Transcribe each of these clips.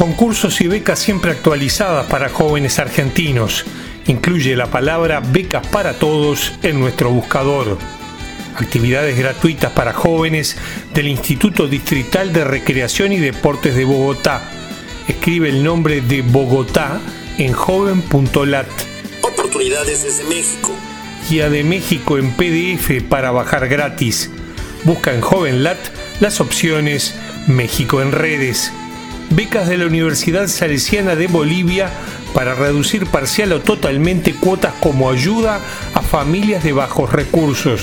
Concursos y becas siempre actualizadas para jóvenes argentinos. Incluye la palabra becas para todos en nuestro buscador. Actividades gratuitas para jóvenes del Instituto Distrital de Recreación y Deportes de Bogotá. Escribe el nombre de Bogotá en joven.lat. Oportunidades desde México. Guía de México en PDF para bajar gratis. Busca en JovenLat las opciones México en redes. Becas de la Universidad Salesiana de Bolivia para reducir parcial o totalmente cuotas como ayuda a familias de bajos recursos.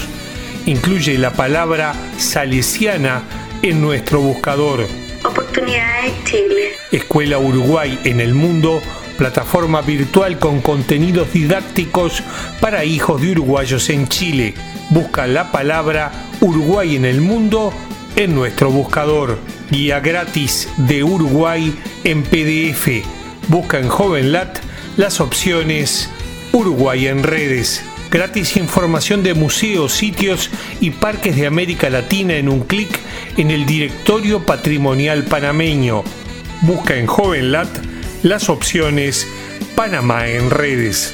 Incluye la palabra salesiana en nuestro buscador. Oportunidades Chile. Escuela Uruguay en el mundo, plataforma virtual con contenidos didácticos para hijos de uruguayos en Chile. Busca la palabra Uruguay en el mundo en nuestro buscador. Guía gratis de Uruguay en PDF. Busca en JovenLat las opciones Uruguay en redes. Gratis información de museos, sitios y parques de América Latina en un clic en el directorio patrimonial panameño. Busca en JovenLat las opciones Panamá en redes.